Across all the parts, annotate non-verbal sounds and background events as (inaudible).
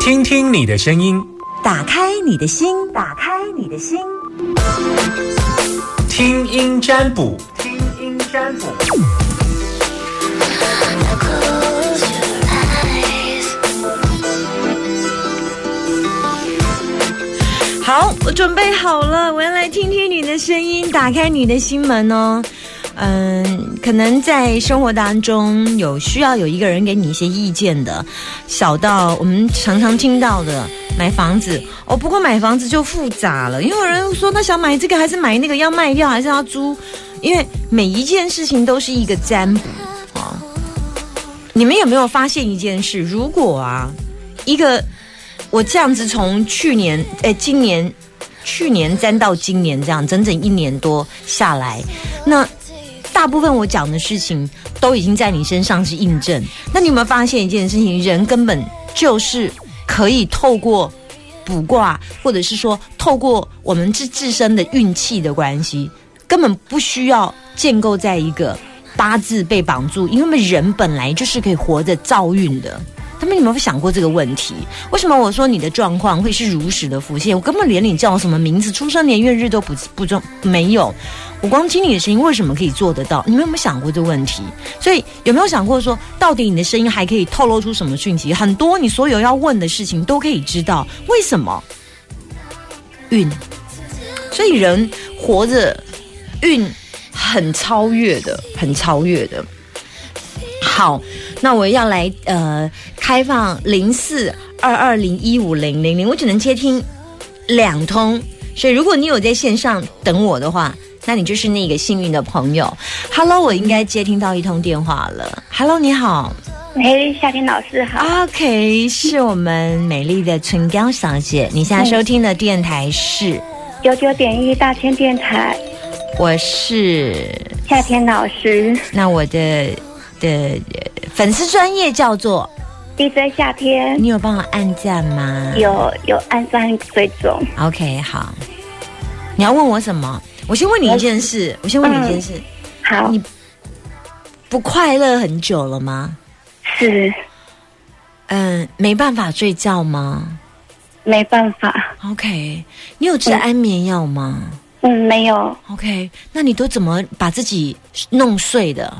听听你的声音，打开你的心，打开你的心，听音占卜，听音占卜。好，我准备好了，我要来听听你的声音，打开你的心门哦。嗯，可能在生活当中有需要有一个人给你一些意见的，小到我们常常听到的买房子哦，不过买房子就复杂了，因为有人说他想买这个还是买那个，要卖掉还是要租，因为每一件事情都是一个占卜啊。你们有没有发现一件事？如果啊，一个我这样子从去年哎，今年去年占到今年这样，整整一年多下来，那。大部分我讲的事情都已经在你身上是印证。那你有没有发现一件事情？人根本就是可以透过卜卦，或者是说透过我们自自身的运气的关系，根本不需要建构在一个八字被绑住，因为人本来就是可以活着造运的。他们有没有想过这个问题？为什么我说你的状况会是如实的浮现？我根本连你叫什么名字、出生年月日都不不重没有。我光听你的声音，为什么可以做得到？你们有没有想过这个问题？所以有没有想过说，到底你的声音还可以透露出什么讯息？很多你所有要问的事情都可以知道。为什么？运。所以人活着，运很超越的，很超越的。好，那我要来呃开放零四二二零一五零零零，我只能接听两通。所以如果你有在线上等我的话。那你就是那个幸运的朋友。Hello，我应该接听到一通电话了。Hello，你好。喂，夏天老师好。OK，是我们美丽的春娇小姐。你现在收听的电台是九九点一大千电台。我是夏天老师。那我的的粉丝专业叫做 DJ 夏天。你有帮我按赞吗？有，有按赞追踪。OK，好。你要问我什么？我先问你一件事，我先问你一件事。好，你不快乐很久了吗？是。嗯，没办法睡觉吗？没办法。OK，你有吃安眠药吗？嗯，没有。OK，那你都怎么把自己弄睡的？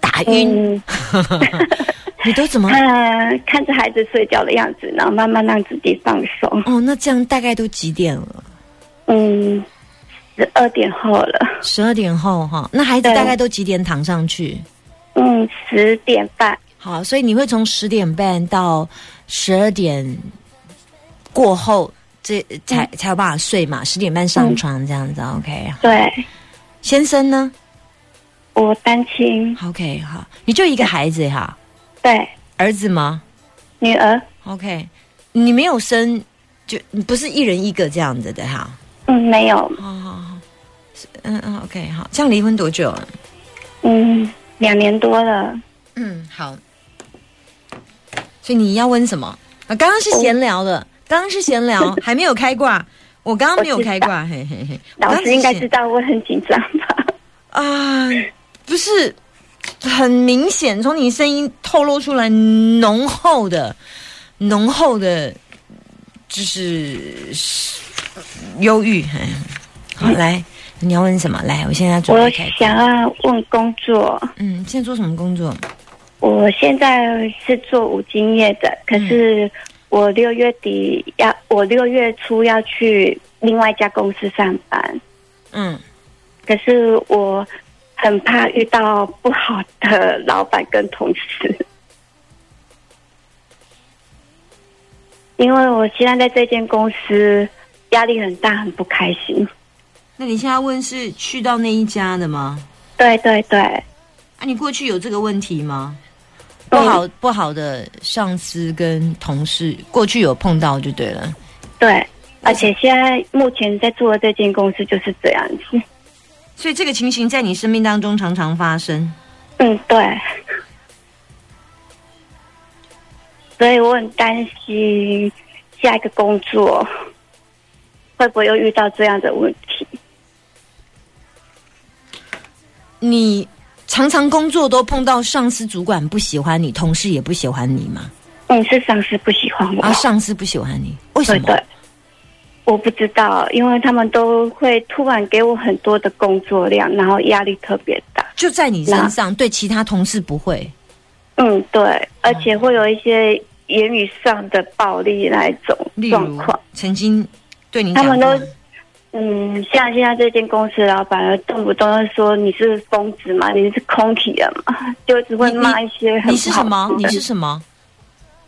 打晕？(laughs) 你都怎么？看看着孩子睡觉的样子，然后慢慢让自己放松。哦，那这样大概都几点了？嗯。十二点后了，十二点后哈，那孩子大概都几点躺上去？嗯，十点半。好，所以你会从十点半到十二点过后，这才才有办法睡嘛？十点半上床这样子，OK？对。先生呢？我单亲。OK，好，你就一个孩子哈？对。儿子吗？女儿。OK，你没有生，就不是一人一个这样子的哈？嗯，没有。好好好，嗯嗯，OK，好。这样离婚多久了？嗯，两年多了。嗯，好。所以你要问什么？啊，刚刚是闲聊的，刚刚是闲聊，还没有开挂。我刚刚没有开挂，嘿嘿嘿。老师应该知道我很紧张吧？啊，不是，很明显，从你声音透露出来浓厚的、浓厚的，就是。忧郁，好来，你要问什么？来，我现在准备开。我想要问工作。嗯，现在做什么工作？我现在是做五金业的，可是我六月底要，我六月初要去另外一家公司上班。嗯，可是我很怕遇到不好的老板跟同事，因为我现在在这间公司。压力很大，很不开心。那你现在问是去到那一家的吗？对对对。啊，你过去有这个问题吗？不好不好的上司跟同事，过去有碰到就对了。对，而且现在目前在做的这间公司就是这样子。所以这个情形在你生命当中常常发生。嗯，对。所以我很担心下一个工作。会不会又遇到这样的问题？你常常工作都碰到上司、主管不喜欢你，同事也不喜欢你吗？嗯，是上司不喜欢我啊，上司不喜欢你，为什么？对，我不知道，因为他们都会突然给我很多的工作量，然后压力特别大。就在你身上，对其他同事不会。嗯，对，而且会有一些言语上的暴力那一种状况。曾经对你，他们都嗯，像现在这间公司老板，动不动就说你是疯子嘛，你是空体人嘛，(laughs) 就只会骂一些很你是什么？你是什么？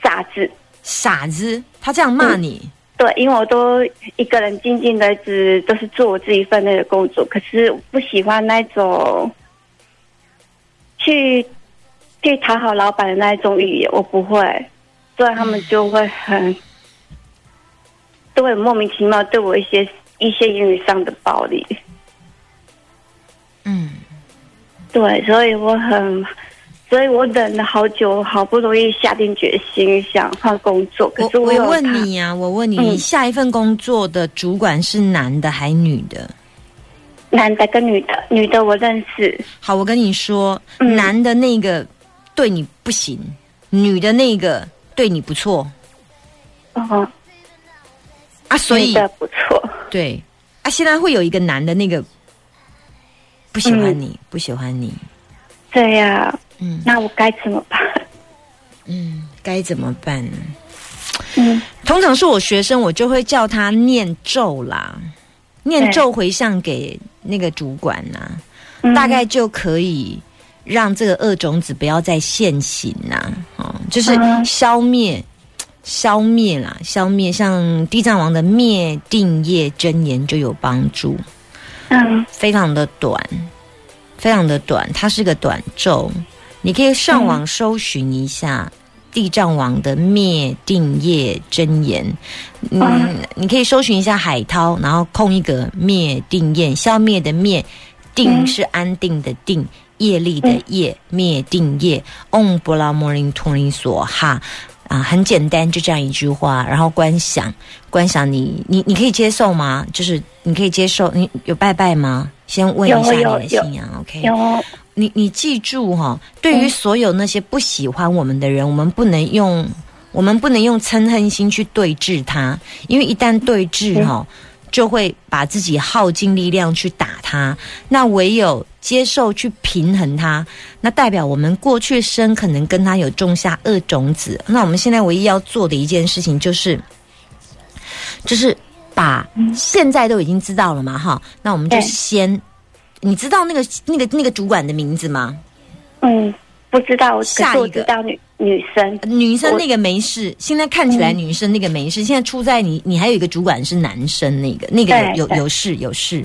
傻子，傻子，他这样骂你？对，因为我都一个人静静的，只都是做我自己分内的工作，可是我不喜欢那种去去讨好老板的那一种语言，我不会，所以他们就会很都会莫名其妙对我一些一些言语上的暴力。嗯，对，所以我很。所以我等了好久，好不容易下定决心想换工作。可是我问你呀，我问你，你下一份工作的主管是男的还女的？男的跟女的，女的我认识。好，我跟你说，男的那个对你不行，女的那个对你不错。哦，啊，所以不错。对，啊，现在会有一个男的那个不喜欢你，不喜欢你。对呀。嗯，那我该怎么办？嗯，该怎么办？嗯，通常是我学生，我就会叫他念咒啦，念咒回向给那个主管呐，大概就可以让这个恶种子不要再现形呐。哦，就是消灭，消灭啦，消灭。像地藏王的灭定业真言就有帮助。嗯，非常的短，非常的短，它是个短咒。你可以上网搜寻一下地藏王的灭定业真言，嗯，你可以搜寻一下海涛，然后空一个灭定业，消灭的灭，定是安定的定，业力的业，灭定业，嗡布拉摩林托林索哈。啊，很简单，就这样一句话，然后观想，观想你，你你可以接受吗？就是你可以接受，你有拜拜吗？先问一下你的信仰，OK？有。你你记住哈，对于所有那些不喜欢我们的人，我们不能用我们不能用嗔恨心去对峙他，因为一旦对峙哈，就会把自己耗尽力量去打他。那唯有接受去平衡他，那代表我们过去生可能跟他有种下恶种子。那我们现在唯一要做的一件事情就是，就是把现在都已经知道了嘛哈，那我们就先。你知道那个那个那个主管的名字吗？嗯，不知道。下一个知道女女生，女生那个没事。现在看起来女生那个没事。现在出在你，你还有一个主管是男生，那个那个有有有事有事。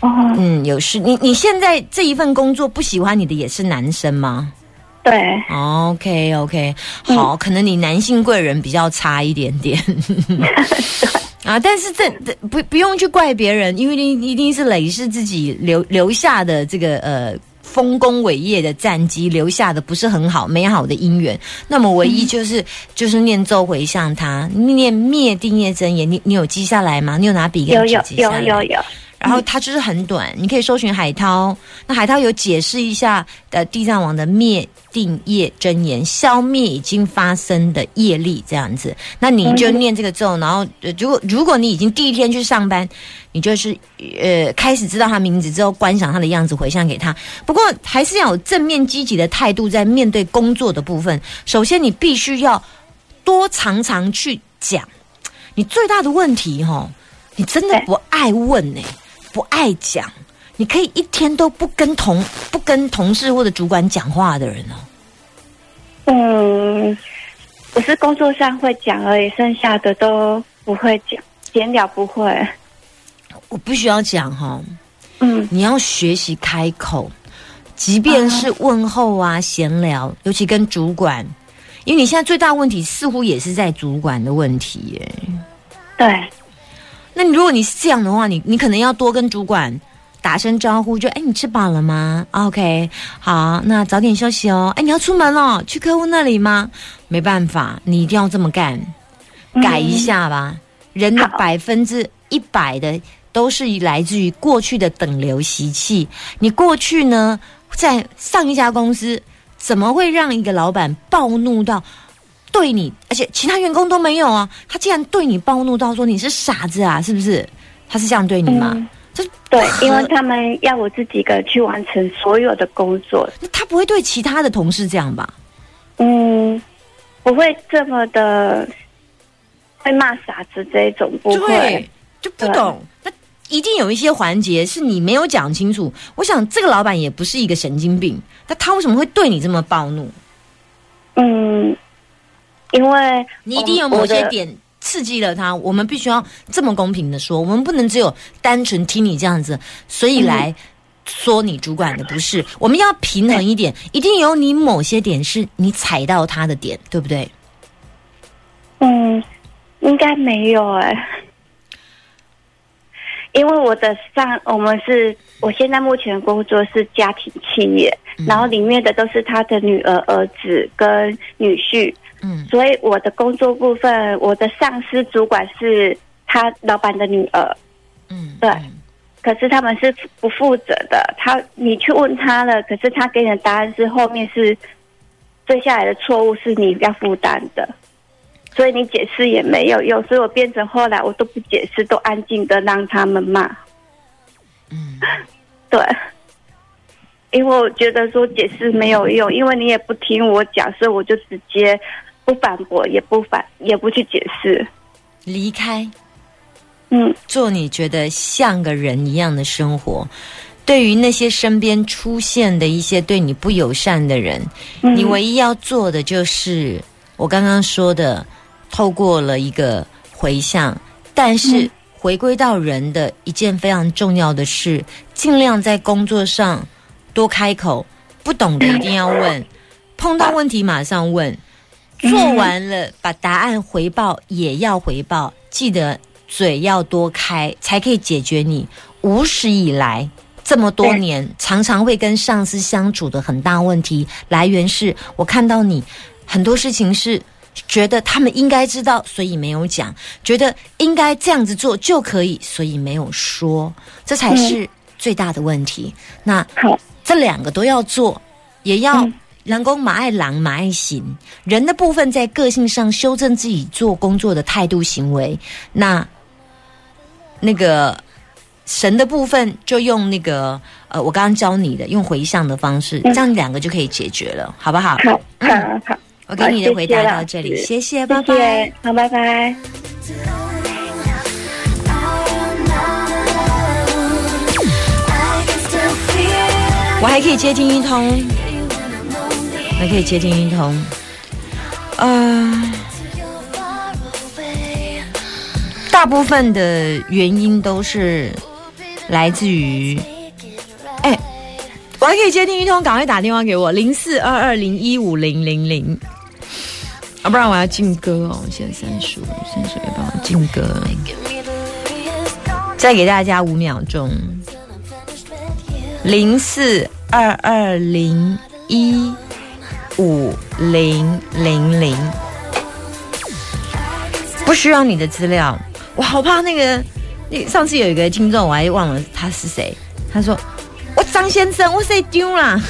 哦，嗯，有事。你你现在这一份工作不喜欢你的也是男生吗？对。OK OK，好，可能你男性贵人比较差一点点。(laughs) (laughs) 啊！但是这这不不用去怪别人，因为你一定是累是自己留留下的这个呃丰功伟业的战绩，留下的不是很好美好的姻缘。那么唯一就是就是念咒回向他，念灭定业真言。你你有记下来吗？你有拿笔跟纸记下来？有有有有。然后它就是很短，你可以搜寻海涛。那海涛有解释一下的地藏王的灭定业真言，消灭已经发生的业力这样子。那你就念这个咒，然后如果如果你已经第一天去上班，你就是呃开始知道他名字之后，观想他的样子回向给他。不过还是要有正面积极的态度在面对工作的部分。首先你必须要多常常去讲。你最大的问题哈，你真的不爱问呢。不爱讲，你可以一天都不跟同不跟同事或者主管讲话的人哦。嗯，我是工作上会讲而已，剩下的都不会讲，闲聊不会。我不需要讲哈，嗯，你要学习开口，即便是问候啊、闲聊，尤其跟主管，因为你现在最大问题似乎也是在主管的问题耶。对。那如果你是这样的话，你你可能要多跟主管打声招呼，就哎，你吃饱了吗？OK，好，那早点休息哦。哎，你要出门了，去客户那里吗？没办法，你一定要这么干，改一下吧。人的百分之一百的都是来自于过去的等流习气。你过去呢，在上一家公司，怎么会让一个老板暴怒到对你，而且其他员工都没有啊，他竟然对你暴怒到说你是傻子啊，是不是？他是这样对你吗？这对，因为他们要我自己个去完成所有的工作。那他不会对其他的同事这样吧？嗯，不会这么的会骂傻子这种，不会就不懂。那一定有一些环节是你没有讲清楚。我想这个老板也不是一个神经病，那他为什么会对你这么暴怒？嗯，因为你一定有某些点。刺激了他，我们必须要这么公平的说，我们不能只有单纯听你这样子，所以来说你主管的不是。我们要平衡一点，一定有你某些点是你踩到他的点，对不对？嗯，应该没有哎，因为我的上我们是我现在目前工作是家庭企业，然后里面的都是他的女儿、儿子跟女婿。嗯，所以我的工作部分，我的上司主管是他老板的女儿，嗯，对，可是他们是不负责的。他你去问他了，可是他给你的答案是后面是接下来的错误是你要负担的，所以你解释也没有用。所以我变成后来我都不解释，都安静的让他们骂。嗯，对。因为我觉得说解释没有用，因为你也不听我讲，所以我就直接。不反驳，也不反，也不去解释，离开，嗯，做你觉得像个人一样的生活。对于那些身边出现的一些对你不友善的人，你唯一要做的就是我刚刚说的，透过了一个回向。但是回归到人的一件非常重要的事，尽量在工作上多开口，不懂的一定要问，碰到问题马上问。做完了，把答案回报也要回报，记得嘴要多开，才可以解决你无始以来这么多年常常会跟上司相处的很大问题。来源是我看到你很多事情是觉得他们应该知道，所以没有讲；觉得应该这样子做就可以，所以没有说。这才是最大的问题。那这两个都要做，也要。人工马爱狼马爱行，人的部分在个性上修正自己做工作的态度行为。那那个神的部分就用那个呃，我刚刚教你的用回向的方式，这样两个就可以解决了，好不好？好，好，好。我给你的回答到这里，谢谢，拜拜，好，拜拜。我还可以接听一通。还可以接听一通，呃，大部分的原因都是来自于，哎，我还可以接听一通，赶快打电话给我零四二二零一五零零零，啊，不然我要进歌哦，现在三十五，三十五，帮我进歌，再给大家五秒钟，零四二二零一。五零零零，不需要你的资料。我好怕那个，那上次有一个听众，我还忘了他是谁。他说：“我张先生，我谁丢啦？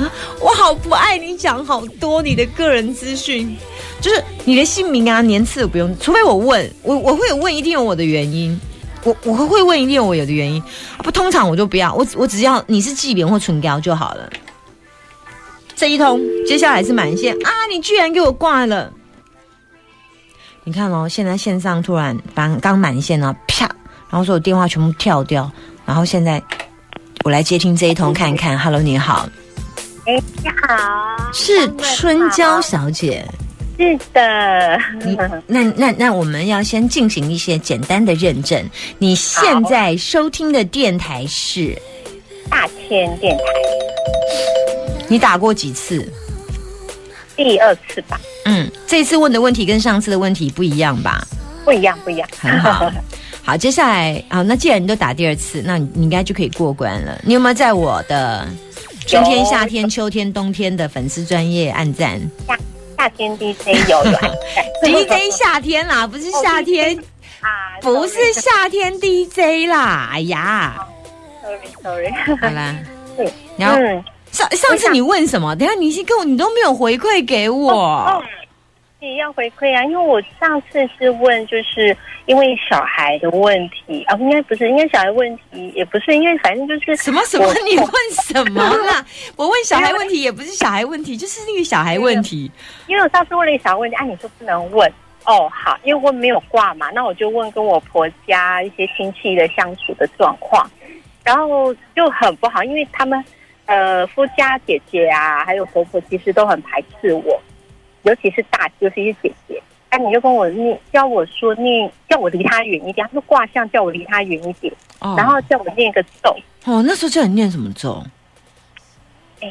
(laughs) 我好不爱你讲好多你的个人资讯，就是你的姓名啊、年次不用，除非我问我，我会有问，一定有我的原因。我我会问，一定有我有的原因。不，通常我就不要，我我只要你是纪联或唇膏就好了。”这一通，接下来是满线啊！你居然给我挂了！你看哦，现在线上突然刚刚满线呢，啪，然后所有电话全部跳掉，然后现在我来接听这一通看一看。Hello，你好。哎，你好，是春娇小姐。是的。那那那我们要先进行一些简单的认证。你现在收听的电台是大千电台。你打过几次？第二次吧。嗯，这次问的问题跟上次的问题不一样吧？不一样，不一样。很好，(laughs) 好，接下来啊，那既然你都打第二次，那你你应该就可以过关了。你有没有在我的春天、夏天、秋天、冬天的粉丝专业暗赞？夏天 DJ 有，DJ 夏天啦，不是夏天啊，不是夏天 DJ 啦。哎呀，sorry sorry，好啦，然后。上上次你问什么？等下你先跟我，你都没有回馈给我。也要回馈啊，因为我上次是问，就是因为小孩的问题啊，应该不是，应该小孩问题也不是，因为反正就是什么什么，你问什么啦？(laughs) 我问小孩问题也不是小孩问题，就是那个小孩问题。因为我上次问了一个小孩问题，啊，你说不能问哦，好，因为我没有挂嘛，那我就问跟我婆家一些亲戚的相处的状况，然后就很不好，因为他们呃夫家姐姐啊，还有婆婆其实都很排斥我。尤其是大，尤其是姐姐，哎，你就跟我念，叫我说念，叫我离他远一点。他说卦象叫我离他远一点，然后叫我念一个咒。哦，那时候叫你念什么咒？哎，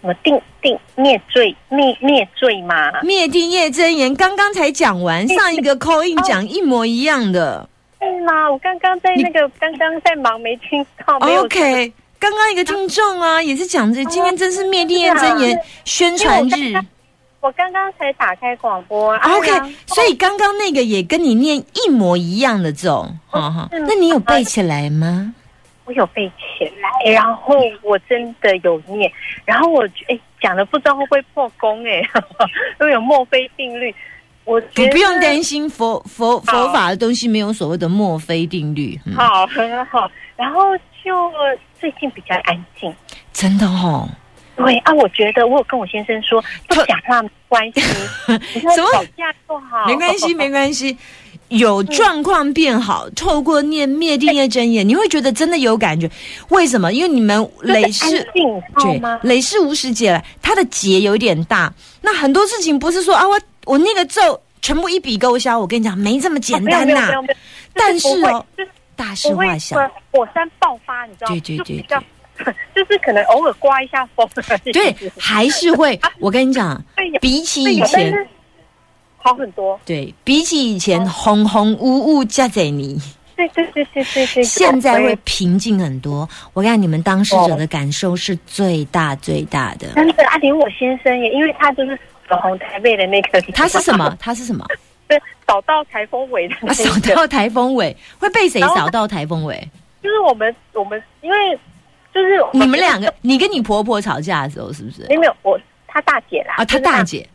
什么定定灭罪灭灭罪吗？灭定业真言，刚刚才讲完，上一个扣印讲一模一样的。是吗？我刚刚在那个刚刚在忙，没听到。OK，刚刚一个听众啊，也是讲这，今天真是灭定业真言宣传日。我刚刚才打开广播，OK，所以刚刚那个也跟你念一模一样的咒，哈哈。那你有背起来吗？我有背起来，然后我真的有念，然后我哎讲的不知道会不会破功哎，(laughs) 都有墨菲定律。我你不用担心，佛佛佛法的东西没有所谓的墨菲定律。好，很好。然后就最近比较安静，真的哦。对啊，我觉得我有跟我先生说，不讲话没关系，(laughs) 什么吵架不好，没关系，没关系，有状况变好，透过念灭定业真言，你会觉得真的有感觉。为什么？因为你们累世对累世无时劫来，他的劫有点大。那很多事情不是说啊，我我那个咒全部一笔勾销，我跟你讲，没这么简单呐。但是哦，大事化小，火山爆发，你知道吗？对对对。(laughs) 就是可能偶尔刮一下风而已，对，还是会。(laughs) 我跟你讲，比起以前好很多。对比起以前轰轰呜呜加在你，对对对对对对，现在会平静很多。我看你们当事者的感受是最大最大的。真的，阿连我先生也，因为他就是扫红台北的那个。他是什么？他是什么？(laughs) 对，扫到台风尾的。扫到台风尾会被谁扫到台风尾？就是我们，我们因为。就是你们两个，你跟你婆婆吵架的时候，是不是？没有，我她大姐啦。啊，她大姐。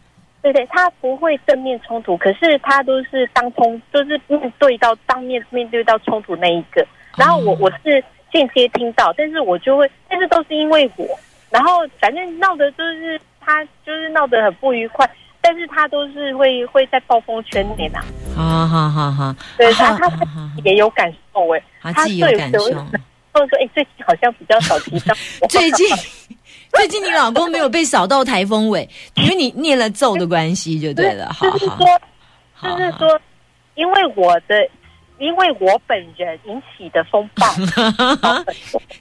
对对，她不会正面冲突，可是她都是当冲，就是面对到当面面对到冲突那一个。然后我我是间接听到，但是我就会，但是都是因为我，然后反正闹的就是她，就是闹得很不愉快，但是他都是会会在暴风圈里呐。好好好好，对他他也有感受哎，他自己有感受。(laughs) 或者说，哎，最近好像比较少提到。(laughs) 最近，(laughs) 最近你老公没有被扫到台风尾，(laughs) 因为你念了咒的关系，就对了。好好，就是说，因为我的，因为我本人引起的风暴，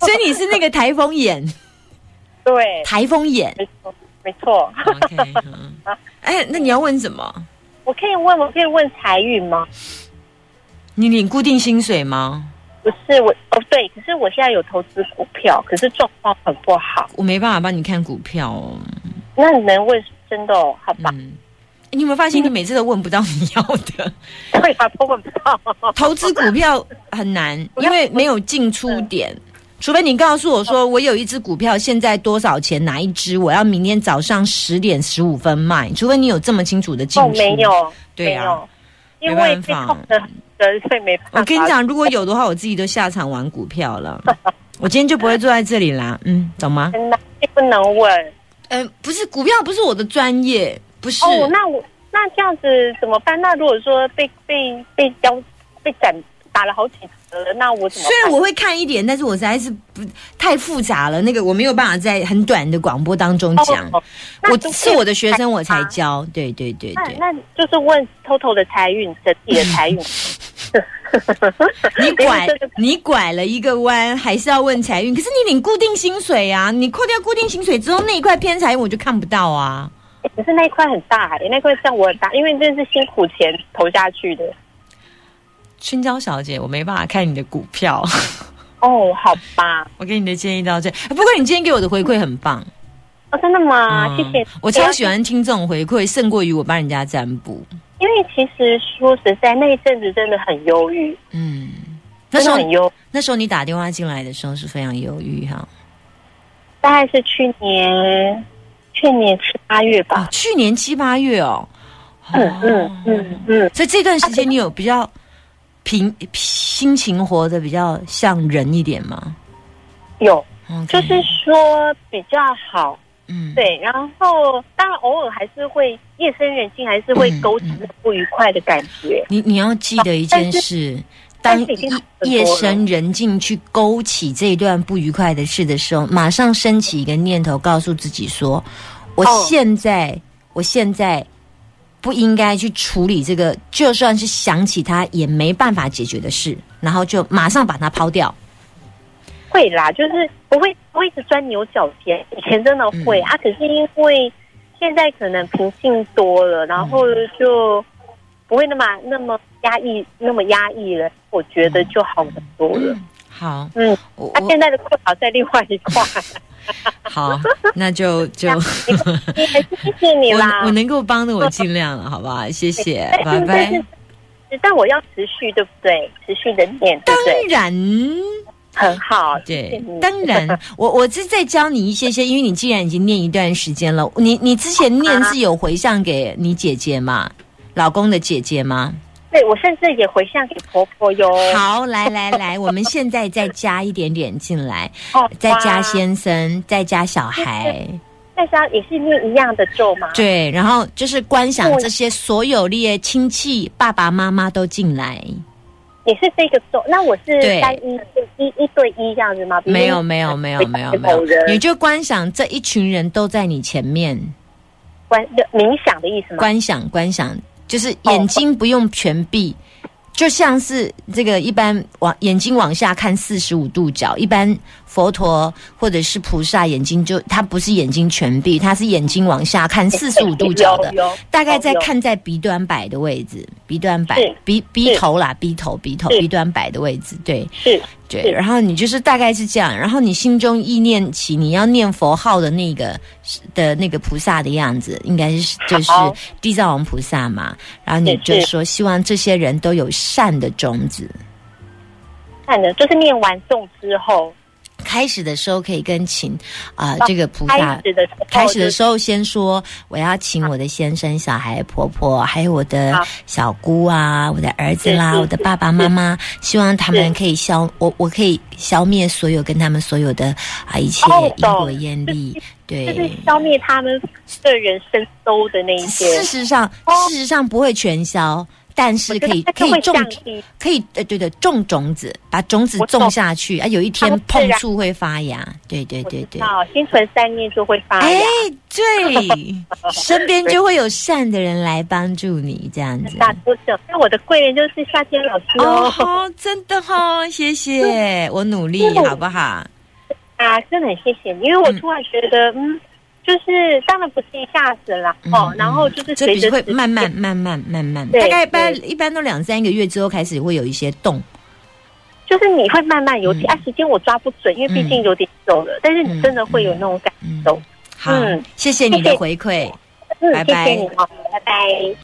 所以你是那个台风眼。对，台风眼，没错，没错。哎，那你要问什么？我可以问，我可以问财运吗？你领固定薪水吗？不是我哦，对，可是我现在有投资股票，可是状况很不好，我没办法帮你看股票哦。那你能问真的哦？好吧。你有没有发现，你每次都问不到你要的？(laughs) 对啊，都问不到。投资股票很难，(laughs) 因为没有进出点，除非你告诉我说，我有一只股票现在多少钱，哪一只，我要明天早上十点十五分卖。除非你有这么清楚的进出，没有，对啊，因为被控的。所以没办法。我跟你讲，如果有的话，我自己都下场玩股票了。(laughs) 我今天就不会坐在这里啦。嗯，懂吗？不能问。嗯，不是股票，不是我的专业，不是。哦，那我那这样子怎么办？那如果说被被被交被斩打了好几。那我虽然我会看一点，但是我实在是不太复杂了。那个我没有办法在很短的广播当中讲。我是我的学生，我才教。对对对对，那就是问偷偷的财运，整体的财运。你拐你拐了一个弯，还是要问财运？可是你领固定薪水啊，你扣掉固定薪水之后，那一块偏财运我就看不到啊。可是那一块很大，那块像我很大，因为这是辛苦钱投下去的。春娇小姐，我没办法看你的股票。哦，好吧，(laughs) 我给你的建议到这。不过你今天给我的回馈很棒。哦，真的吗？谢谢。我超喜欢听这种回馈，胜过于我帮人家占卜。因为其实说实在，那一阵子真的很忧郁。嗯，那时候很忧。那时候你打电话进来的时候是非常忧郁哈。大概是去年去年七八月吧。去年七八月哦。嗯嗯嗯嗯。所以这段时间你有比较平心情活得比较像人一点吗？有，就是说比较好。嗯，对。然后当然偶尔还是会夜深人静，还是会勾起不愉快的感觉。你你要记得一件事。当夜深人静去勾起这一段不愉快的事的时候，马上升起一个念头，告诉自己说：“我现在，我现在不应该去处理这个，就算是想起他也没办法解决的事，然后就马上把它抛掉。”会啦，就是不会不会一直钻牛角尖。以前真的会啊，可是因为现在可能平静多了，然后就。不会那么那么压抑，那么压抑了，我觉得就好很多了。好，嗯，他现在的困扰在另外一块。(laughs) 好，那就就谢谢你啦。我能够帮的，我尽量了，好不好？谢谢，拜拜。但我要持续，对不对？持续的念，当然很好。对，当然，(laughs) 我我是在教你一些些，因为你既然已经念一段时间了，你你之前念是有回向给你姐姐嘛？老公的姐姐吗？对，我甚至也回向给婆婆哟。好，来来来，我们现在再加一点点进来，哦，再加先生，再加小孩，再加也是念一样的咒吗？对，然后就是观想这些所有列亲戚、爸爸妈妈都进来，也是这个咒。那我是单一一一对一这样子吗？没有没有没有没有没有，你就观想这一群人都在你前面，观冥想的意思吗？观想观想。就是眼睛不用全闭，就像是这个一般往眼睛往下看四十五度角，一般佛陀或者是菩萨眼睛就他不是眼睛全闭，他是眼睛往下看四十五度角的，大概在看在鼻端摆的位置，鼻端摆鼻鼻头啦，鼻头鼻头鼻端摆的位置，对，是。对，然后你就是大概是这样，然后你心中意念起你要念佛号的那个的那个菩萨的样子，应该是就是地藏王菩萨嘛。然后你就说希望这些人都有善的种子，善的，就是念完诵之后。开始的时候可以跟请啊，这个菩萨开始的时候先说，我要请我的先生、小孩、婆婆，还有我的小姑啊，我的儿子啦，我的爸爸妈妈，希望他们可以消我，我可以消灭所有跟他们所有的啊一切因果业力，对，就是消灭他们的人生都的那一些。事实上，事实上不会全消。但是可以可以种，可以呃对的种种子，把种子种下去啊，有一天碰触会发芽，对对对对。好，心存善念就会发芽。哎，对，(laughs) 身边就会有善的人来帮助你，这样子。那我的贵人就是夏天老师哦，真的哈，谢谢，(laughs) 我努力好不好？啊，真的很谢谢你，因为我突然觉得，嗯。就是当然不是一下子了哦，然后就是随着会慢慢慢慢慢慢，大概一般一般都两三个月之后开始会有一些动，就是你会慢慢有点，啊，时间我抓不准，因为毕竟有点久了，但是你真的会有那种感受。好，谢谢你的回馈，拜拜，拜拜。